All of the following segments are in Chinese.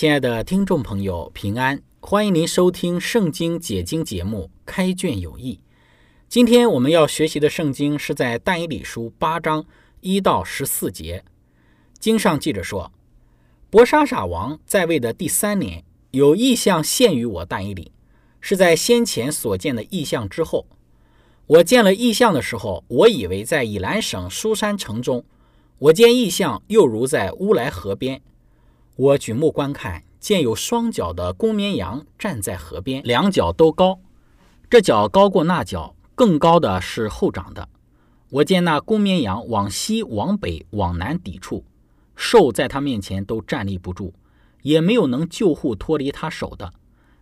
亲爱的听众朋友，平安！欢迎您收听《圣经解经》节目《开卷有益》。今天我们要学习的圣经是在《但以理书》八章一到十四节。经上记着说：“伯沙撒王在位的第三年，有异象现于我但以理，是在先前所见的异象之后。我见了异象的时候，我以为在以兰省苏山城中；我见异象，又如在乌来河边。”我举目观看，见有双脚的公绵羊站在河边，两脚都高，这脚高过那脚，更高的是后长的。我见那公绵羊往西、往北、往南抵触，兽在他面前都站立不住，也没有能救护脱离他手的，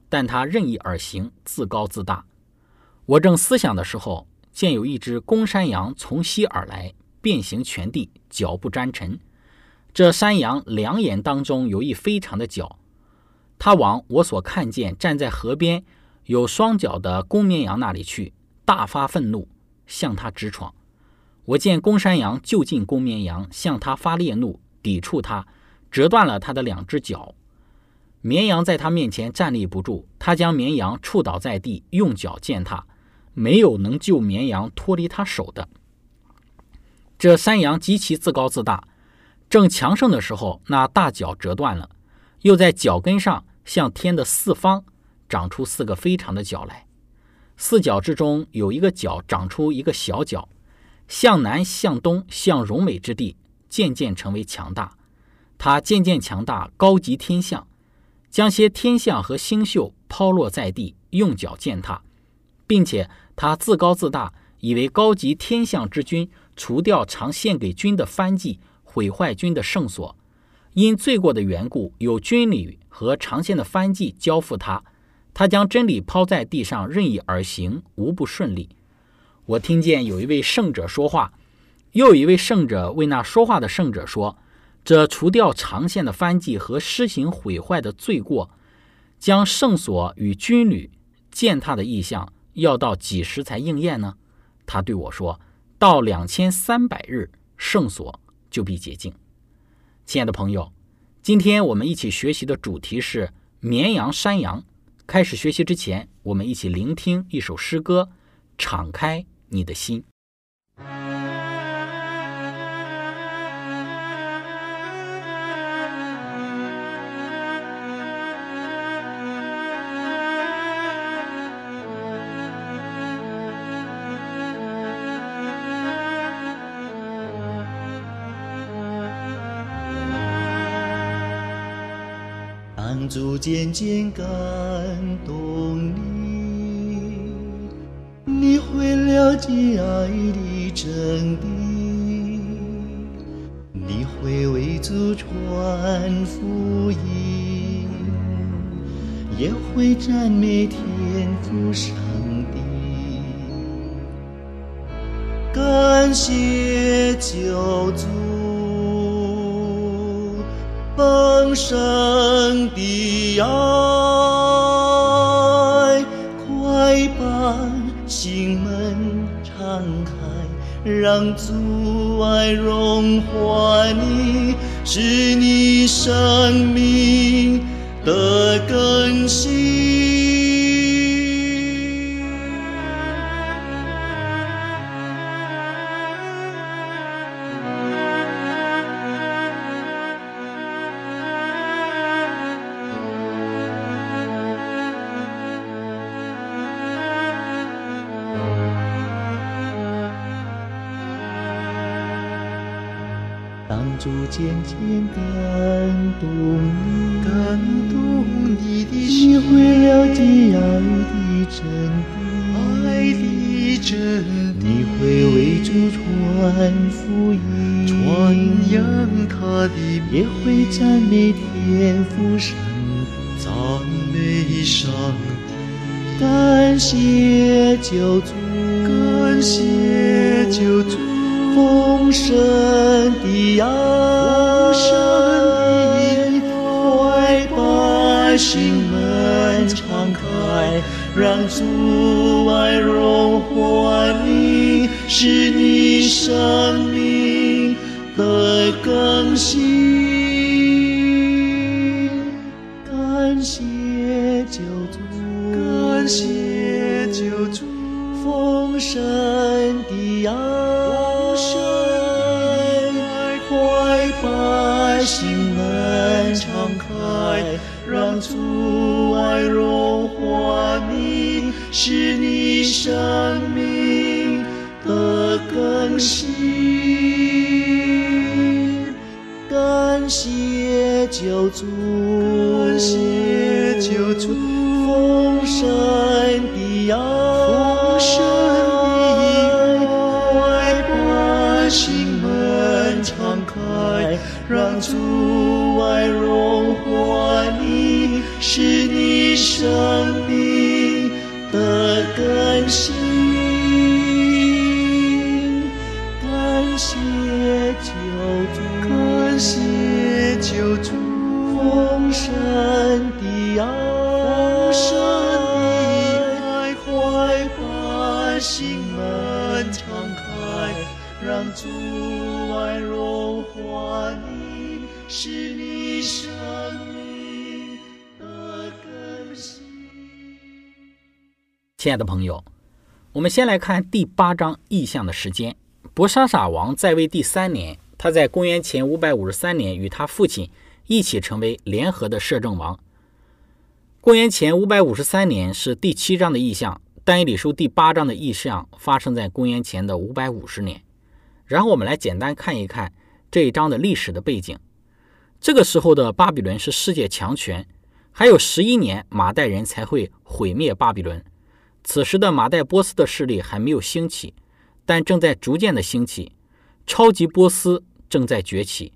但他任意而行，自高自大。我正思想的时候，见有一只公山羊从西而来，遍行全地，脚不沾尘。这山羊两眼当中有一非常的角，它往我所看见站在河边有双脚的公绵羊那里去，大发愤怒，向它直闯。我见公山羊就近公绵羊，向它发烈怒，抵触它，折断了它的两只脚。绵羊在它面前站立不住，它将绵羊触倒在地，用脚践踏，没有能救绵羊脱离它手的。这山羊极其自高自大。正强盛的时候，那大脚折断了，又在脚跟上向天的四方长出四个非常的角来。四角之中有一个角长出一个小角，向南、向东、向荣美之地，渐渐成为强大。它渐渐强大，高级天象，将些天象和星宿抛落在地，用脚践踏，并且他自高自大，以为高级天象之君，除掉常献给君的番祭。毁坏军的圣所，因罪过的缘故，有军旅和长线的番祭交付他，他将真理抛在地上，任意而行，无不顺利。我听见有一位圣者说话，又有一位圣者为那说话的圣者说：“这除掉长线的番祭和施行毁坏的罪过，将圣所与军旅践踏的意象，要到几时才应验呢？”他对我说：“到两千三百日，圣所。”就必洁净。亲爱的朋友，今天我们一起学习的主题是绵羊、山羊。开始学习之前，我们一起聆听一首诗歌，敞开你的心。主渐渐感动你，你会了解爱的真谛，你会为祖传福音，也会赞美天父上帝，感谢救主。生生的爱，快把心门敞开，让阻碍融化你，是你生命的根渐渐感动你，感动你的你，会了解爱的真谛，爱的真谛你，会为主传福音，传扬他的也，会赞美天父上，赞美上帝，感谢救主，感谢救主，丰盛的爱，丰盛的爱快把心门敞开，让主爱融化你，使你生命的更新。爱，让阻碍融化你，使你生命的更新。感谢救主，感谢救主，丰盛让主爱融化你，使你生命得更新。亲爱的朋友，我们先来看第八章意象的时间。博沙傻王在位第三年，他在公元前五百五十三年与他父亲一起成为联合的摄政王。公元前五百五十三年是第七章的意象，但以理书第八章的意象发生在公元前的五百五十年。然后我们来简单看一看这一章的历史的背景。这个时候的巴比伦是世界强权，还有十一年马代人才会毁灭巴比伦。此时的马代波斯的势力还没有兴起，但正在逐渐的兴起，超级波斯正在崛起。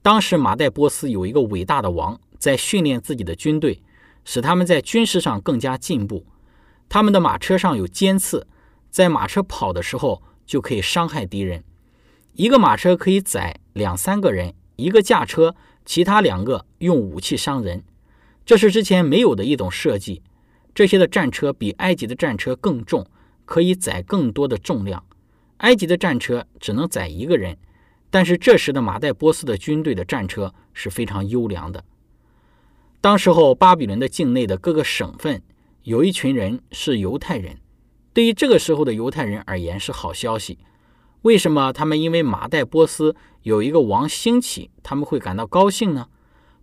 当时马代波斯有一个伟大的王在训练自己的军队，使他们在军事上更加进步。他们的马车上有尖刺，在马车跑的时候就可以伤害敌人。一个马车可以载两三个人，一个驾车，其他两个用武器伤人。这是之前没有的一种设计。这些的战车比埃及的战车更重，可以载更多的重量。埃及的战车只能载一个人，但是这时的马代波斯的军队的战车是非常优良的。当时候，巴比伦的境内的各个省份有一群人是犹太人，对于这个时候的犹太人而言是好消息。为什么他们因为马代波斯有一个王兴起，他们会感到高兴呢？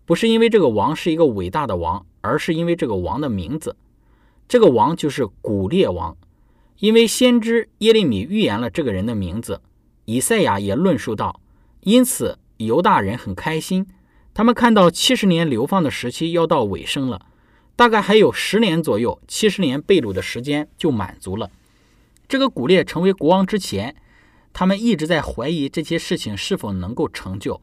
不是因为这个王是一个伟大的王，而是因为这个王的名字。这个王就是古列王，因为先知耶利米预言了这个人的名字，以赛亚也论述到，因此犹大人很开心，他们看到七十年流放的时期要到尾声了，大概还有十年左右，七十年被掳的时间就满足了。这个古列成为国王之前，他们一直在怀疑这些事情是否能够成就，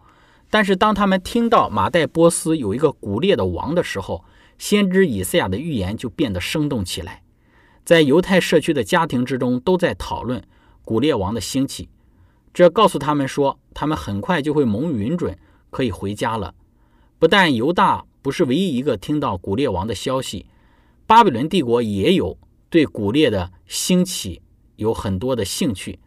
但是当他们听到马代波斯有一个古列的王的时候，先知以赛亚的预言就变得生动起来，在犹太社区的家庭之中都在讨论古列王的兴起。这告诉他们说，他们很快就会蒙允准，可以回家了。不但犹大不是唯一一个听到古列王的消息，巴比伦帝国也有对古列的兴起有很多的兴趣。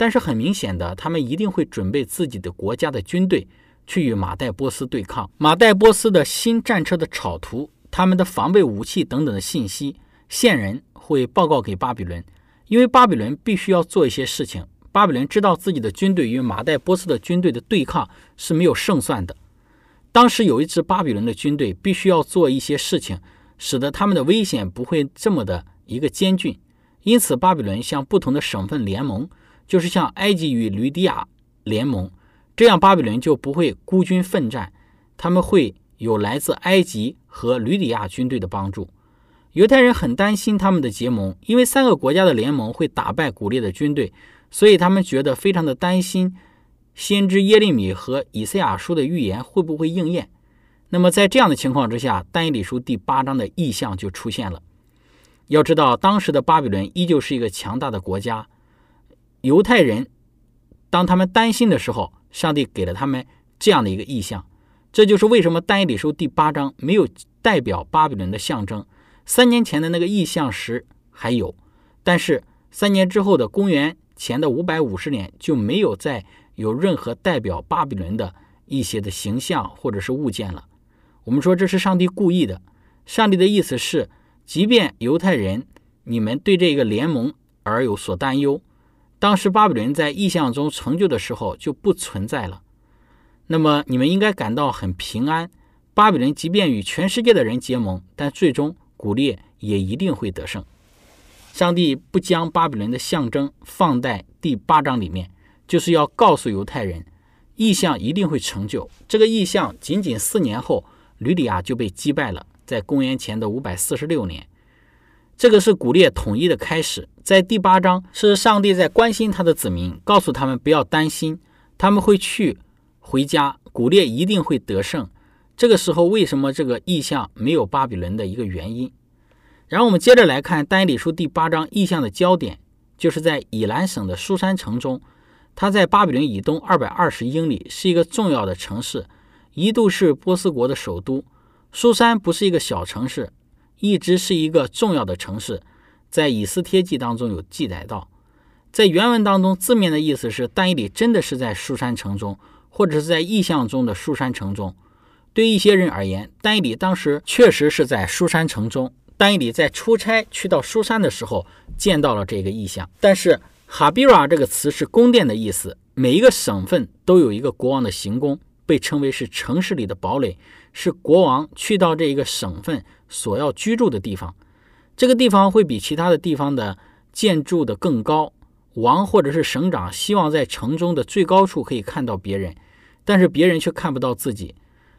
但是很明显的，他们一定会准备自己的国家的军队去与马代波斯对抗。马代波斯的新战车的草图。他们的防备武器等等的信息，线人会报告给巴比伦，因为巴比伦必须要做一些事情。巴比伦知道自己的军队与马代波斯的军队的对抗是没有胜算的。当时有一支巴比伦的军队必须要做一些事情，使得他们的危险不会这么的一个艰峻。因此，巴比伦向不同的省份联盟，就是向埃及与吕底亚联盟，这样巴比伦就不会孤军奋战，他们会有来自埃及和吕底亚军队的帮助。犹太人很担心他们的结盟，因为三个国家的联盟会打败古列的军队，所以他们觉得非常的担心。先知耶利米和以赛亚书的预言会不会应验？那么在这样的情况之下，但以理书第八章的意象就出现了。要知道，当时的巴比伦依旧是一个强大的国家。犹太人当他们担心的时候，上帝给了他们这样的一个意象。这就是为什么但以理书第八章没有代表巴比伦的象征。三年前的那个意象时还有，但是三年之后的公元前的五百五十年就没有再有任何代表巴比伦的一些的形象或者是物件了。我们说这是上帝故意的。上帝的意思是，即便犹太人你们对这个联盟而有所担忧，当时巴比伦在意象中成就的时候就不存在了。那么你们应该感到很平安。巴比伦即便与全世界的人结盟，但最终古列也一定会得胜。上帝不将巴比伦的象征放在第八章里面，就是要告诉犹太人，意象一定会成就。这个意象仅仅四年后。吕底亚就被击败了，在公元前的五百四十六年，这个是古列统一的开始。在第八章，是上帝在关心他的子民，告诉他们不要担心，他们会去回家，古列一定会得胜。这个时候，为什么这个意象没有巴比伦的一个原因？然后我们接着来看但以理书第八章意象的焦点，就是在以兰省的苏珊城中，它在巴比伦以东二百二十英里，是一个重要的城市。一度是波斯国的首都，苏珊不是一个小城市，一直是一个重要的城市。在以斯帖记当中有记载到，在原文当中字面的意思是，但以理真的是在苏山城中，或者是在意象中的苏山城中。对一些人而言，但以理当时确实是在苏山城中。但以理在出差去到苏山的时候，见到了这个意象。但是哈比拉这个词是宫殿的意思，每一个省份都有一个国王的行宫。被称为是城市里的堡垒，是国王去到这一个省份所要居住的地方。这个地方会比其他的地方的建筑的更高。王或者是省长希望在城中的最高处可以看到别人，但是别人却看不到自己。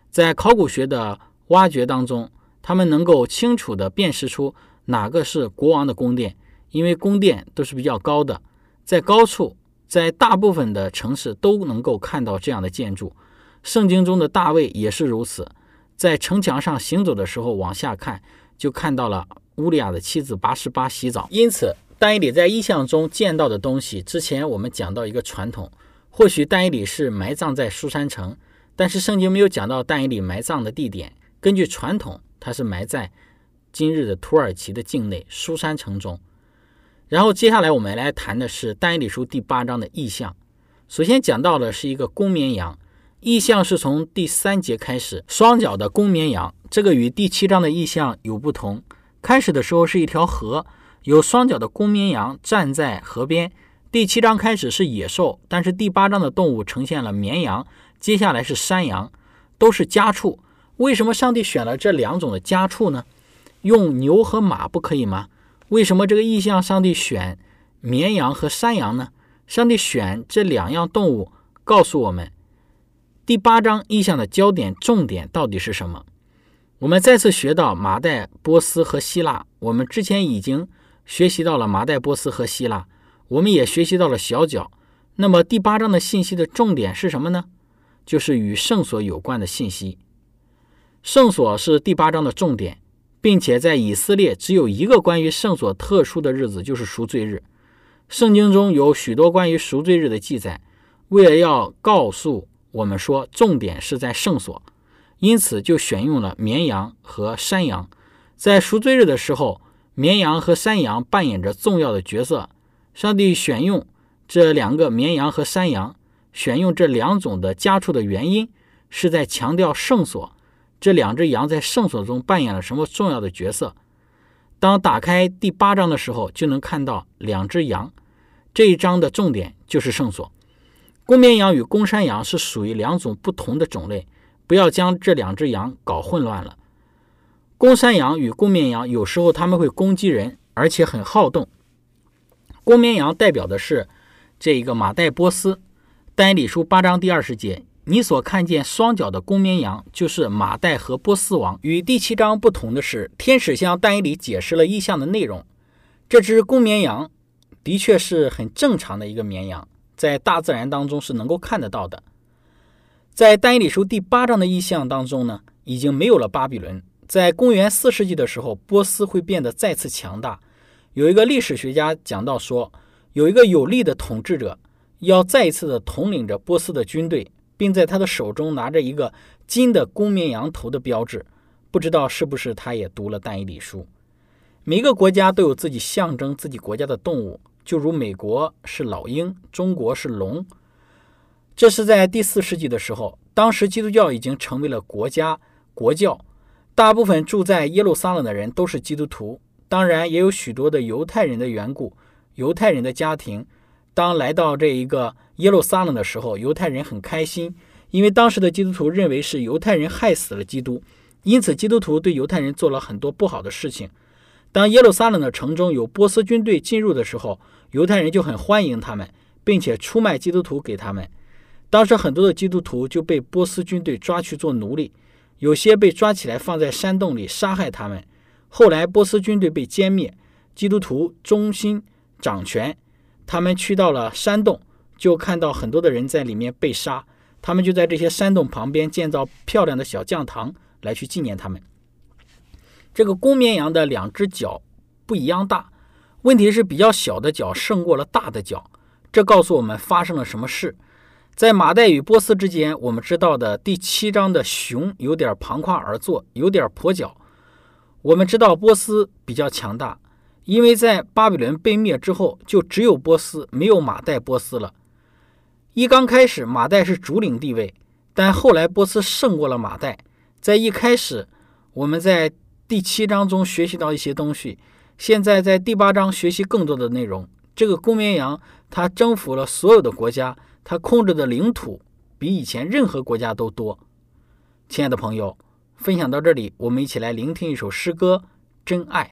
在考古学的挖掘当中，他们能够清楚地辨识出哪个是国王的宫殿，因为宫殿都是比较高的，在高处，在大部分的城市都能够看到这样的建筑。圣经中的大卫也是如此，在城墙上行走的时候，往下看就看到了乌利亚的妻子八十八洗澡。因此，但以理在意象中见到的东西，之前我们讲到一个传统，或许但以理是埋葬在苏山城，但是圣经没有讲到但以理埋葬的地点。根据传统，他是埋在今日的土耳其的境内苏山城中。然后接下来我们来谈的是但以理书第八章的意象。首先讲到的是一个公绵羊。意象是从第三节开始，双脚的公绵羊，这个与第七章的意象有不同。开始的时候是一条河，有双脚的公绵羊站在河边。第七章开始是野兽，但是第八章的动物呈现了绵羊，接下来是山羊，都是家畜。为什么上帝选了这两种的家畜呢？用牛和马不可以吗？为什么这个意象上帝选绵羊和山羊呢？上帝选这两样动物，告诉我们。第八章意象的焦点重点到底是什么？我们再次学到马代波斯和希腊。我们之前已经学习到了马代波斯和希腊，我们也学习到了小角。那么第八章的信息的重点是什么呢？就是与圣所有关的信息。圣所是第八章的重点，并且在以色列只有一个关于圣所特殊的日子，就是赎罪日。圣经中有许多关于赎罪日的记载，为了要告诉。我们说重点是在圣所，因此就选用了绵羊和山羊。在赎罪日的时候，绵羊和山羊扮演着重要的角色。上帝选用这两个绵羊和山羊，选用这两种的家畜的原因，是在强调圣所。这两只羊在圣所中扮演了什么重要的角色？当打开第八章的时候，就能看到两只羊。这一章的重点就是圣所。公绵羊与公山羊是属于两种不同的种类，不要将这两只羊搞混乱了。公山羊与公绵羊有时候他们会攻击人，而且很好动。公绵羊代表的是这个马代波斯，但以理书八章第二十节，你所看见双脚的公绵羊，就是马代和波斯王。与第七章不同的是，天使向但以理解释了意象的内容。这只公绵羊的确是很正常的一个绵羊，在大自然当中是能够看得到的。在但以理书第八章的意象当中呢，已经没有了巴比伦。在公元四世纪的时候，波斯会变得再次强大。有一个历史学家讲到说，有一个有力的统治者要再一次的统领着波斯的军队，并在他的手中拿着一个金的公绵羊头的标志。不知道是不是他也读了但以理书。每个国家都有自己象征自己国家的动物，就如美国是老鹰，中国是龙。这是在第四世纪的时候，当时基督教已经成为了国家国教，大部分住在耶路撒冷的人都是基督徒，当然也有许多的犹太人的缘故。犹太人的家庭当来到这一个耶路撒冷的时候，犹太人很开心，因为当时的基督徒认为是犹太人害死了基督，因此基督徒对犹太人做了很多不好的事情。当耶路撒冷的城中有波斯军队进入的时候，犹太人就很欢迎他们，并且出卖基督徒给他们。当时很多的基督徒就被波斯军队抓去做奴隶，有些被抓起来放在山洞里杀害他们。后来波斯军队被歼灭，基督徒忠心掌权，他们去到了山洞，就看到很多的人在里面被杀，他们就在这些山洞旁边建造漂亮的小教堂来去纪念他们。这个公绵羊的两只脚不一样大，问题是比较小的脚胜过了大的脚。这告诉我们发生了什么事。在马代与波斯之间，我们知道的第七章的熊有点旁跨而坐，有点跛脚。我们知道波斯比较强大，因为在巴比伦被灭之后，就只有波斯，没有马代波斯了。一刚开始，马代是主领地位，但后来波斯胜过了马代。在一开始，我们在。第七章中学习到一些东西，现在在第八章学习更多的内容。这个公绵羊，它征服了所有的国家，他控制的领土比以前任何国家都多。亲爱的朋友，分享到这里，我们一起来聆听一首诗歌《真爱》。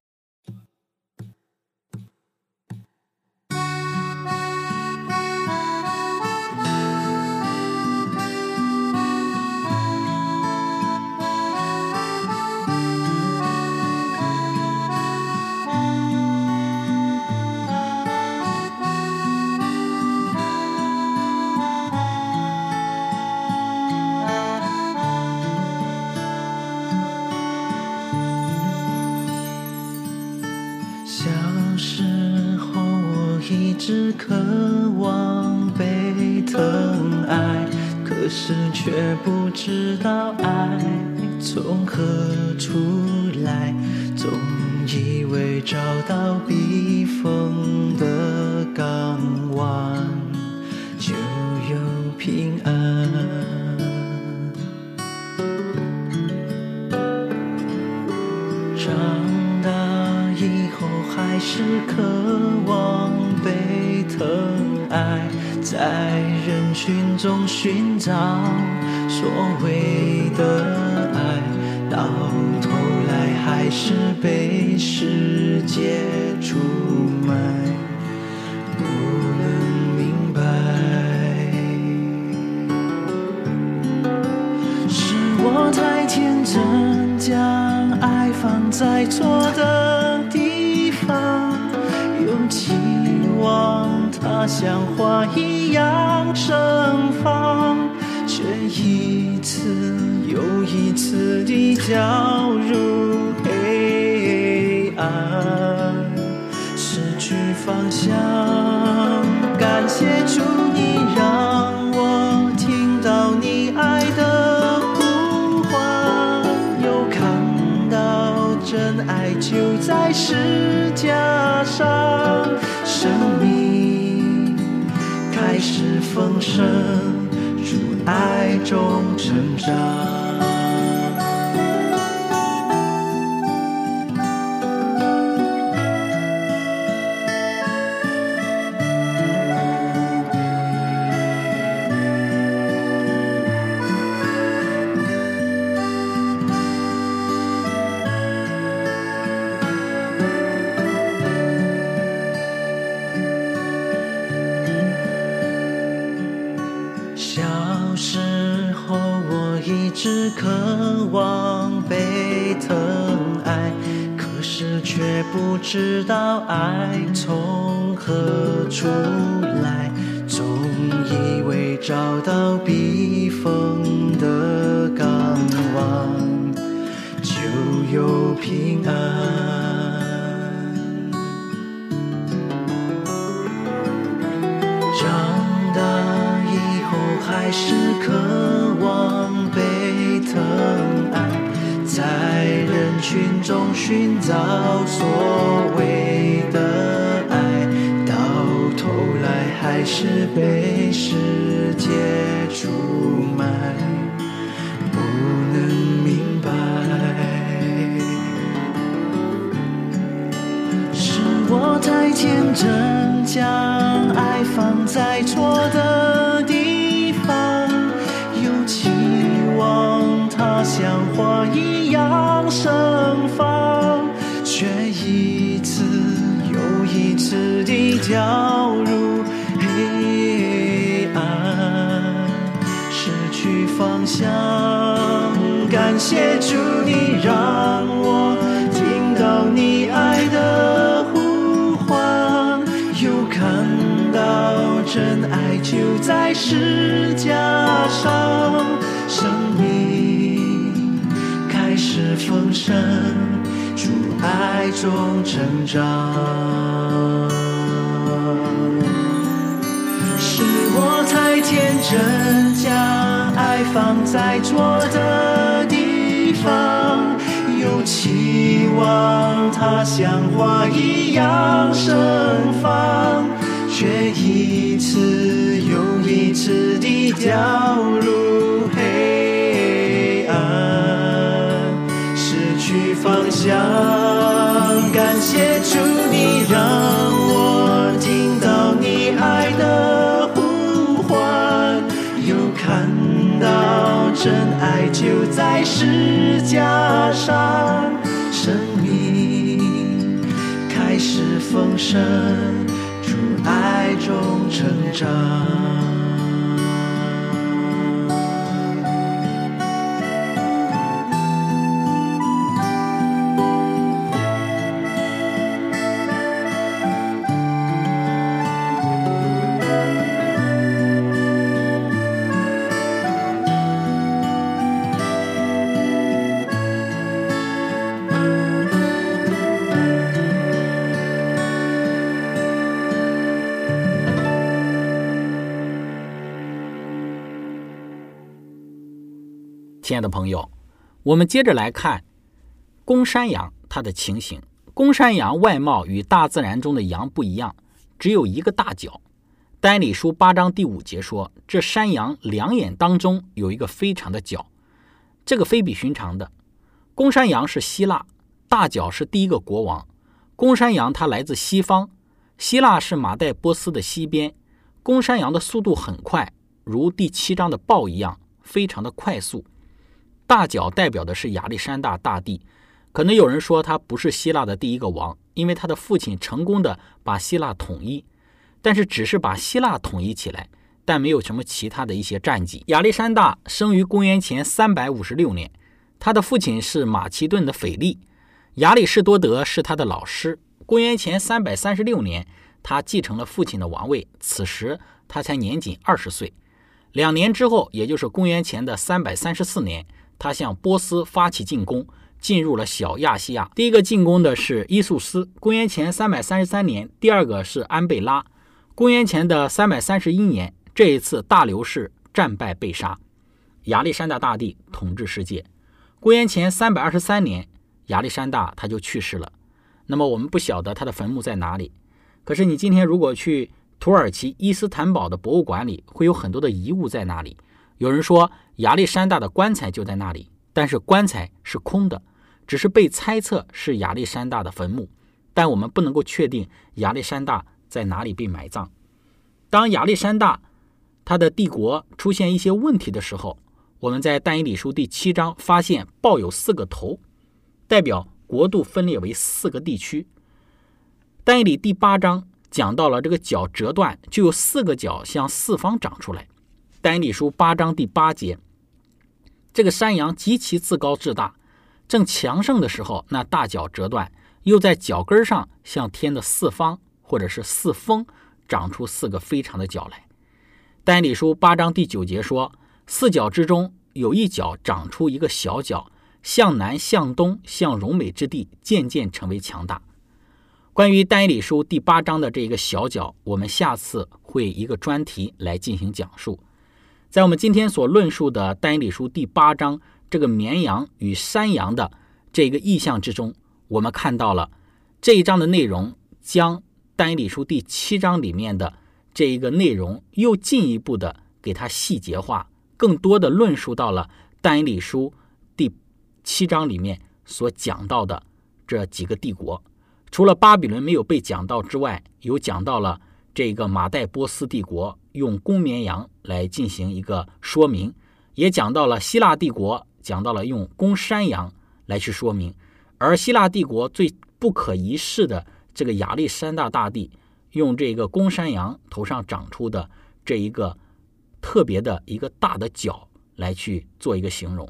渴望被疼爱，可是却不知道爱从何处来。总以为找到避中寻找所谓的爱，到头来还是被世界出卖。不能明白，是我太天真，将爱放在错像花一样盛放，却一次又一次地掉入黑暗，失去方向。感谢主，你让我听到你爱的呼唤，又看到真爱就在石始丰盛，主爱中成长。还是渴望被疼爱，在人群中寻找所谓的爱，到头来还是被世界出卖，不能明白。是我太天真，假掉入黑暗，失去方向。感谢主，你让我听到你爱的呼唤，又看到真爱就在石架上，生命开始丰盛，主爱中成长。人，将爱放在错的地方，又期望它像花一样盛放，却一次又一次地掉入黑暗，失去方向。感谢主，你让真爱就在世架上，生命开始丰盛，主爱中成长。的朋友，我们接着来看公山羊它的情形。公山羊外貌与大自然中的羊不一样，只有一个大角。单理书八章第五节说，这山羊两眼当中有一个非常的角，这个非比寻常的。公山羊是希腊，大角是第一个国王。公山羊它来自西方，希腊是马代波斯的西边。公山羊的速度很快，如第七章的豹一样，非常的快速。大角代表的是亚历山大大帝，可能有人说他不是希腊的第一个王，因为他的父亲成功的把希腊统一，但是只是把希腊统一起来，但没有什么其他的一些战绩。亚历山大生于公元前三百五十六年，他的父亲是马其顿的腓力，亚里士多德是他的老师。公元前三百三十六年，他继承了父亲的王位，此时他才年仅二十岁。两年之后，也就是公元前的三百三十四年。他向波斯发起进攻，进入了小亚细亚。第一个进攻的是伊素斯，公元前三百三十三年；第二个是安贝拉，公元前的三百三十一年。这一次大流士战败被杀，亚历山大大帝统治世界。公元前三百二十三年，亚历山大他就去世了。那么我们不晓得他的坟墓在哪里。可是你今天如果去土耳其伊斯坦堡的博物馆里，会有很多的遗物在那里。有人说亚历山大的棺材就在那里，但是棺材是空的，只是被猜测是亚历山大的坟墓，但我们不能够确定亚历山大在哪里被埋葬。当亚历山大他的帝国出现一些问题的时候，我们在但以理书第七章发现豹有四个头，代表国度分裂为四个地区。但以理第八章讲到了这个角折断，就有四个角向四方长出来。丹尼书八章第八节，这个山羊极其自高自大，正强盛的时候，那大脚折断，又在脚跟上向天的四方或者是四风长出四个非常的角来。丹尼书八章第九节说，四角之中有一角长出一个小角，向南、向东、向荣美之地，渐渐成为强大。关于丹尼书第八章的这一个小角，我们下次会一个专题来进行讲述。在我们今天所论述的但以理书第八章这个绵羊与山羊的这个意象之中，我们看到了这一章的内容，将但以理书第七章里面的这一个内容又进一步的给它细节化，更多的论述到了但以理书第七章里面所讲到的这几个帝国。除了巴比伦没有被讲到之外，有讲到了这个马代波斯帝国用公绵羊来进行一个说明，也讲到了希腊帝国讲到了用公山羊来去说明，而希腊帝国最不可一世的这个亚历山大大帝用这个公山羊头上长出的这一个特别的一个大的角来去做一个形容。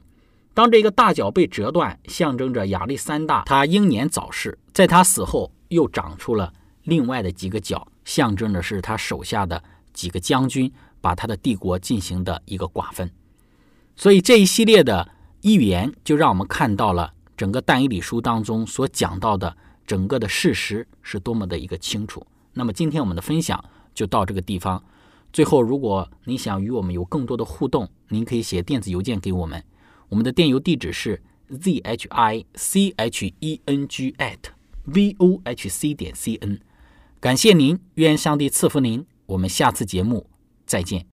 当这个大角被折断，象征着亚历山大他英年早逝，在他死后又长出了另外的几个角，象征的是他手下的几个将军把他的帝国进行的一个瓜分。所以这一系列的预言就让我们看到了整个但以理书当中所讲到的整个的事实是多么的一个清楚。那么今天我们的分享就到这个地方。最后，如果您想与我们有更多的互动，您可以写电子邮件给我们。我们的电邮地址是 z h i c h e n g at v o h c 点 c n，感谢您，愿上帝赐福您，我们下次节目再见。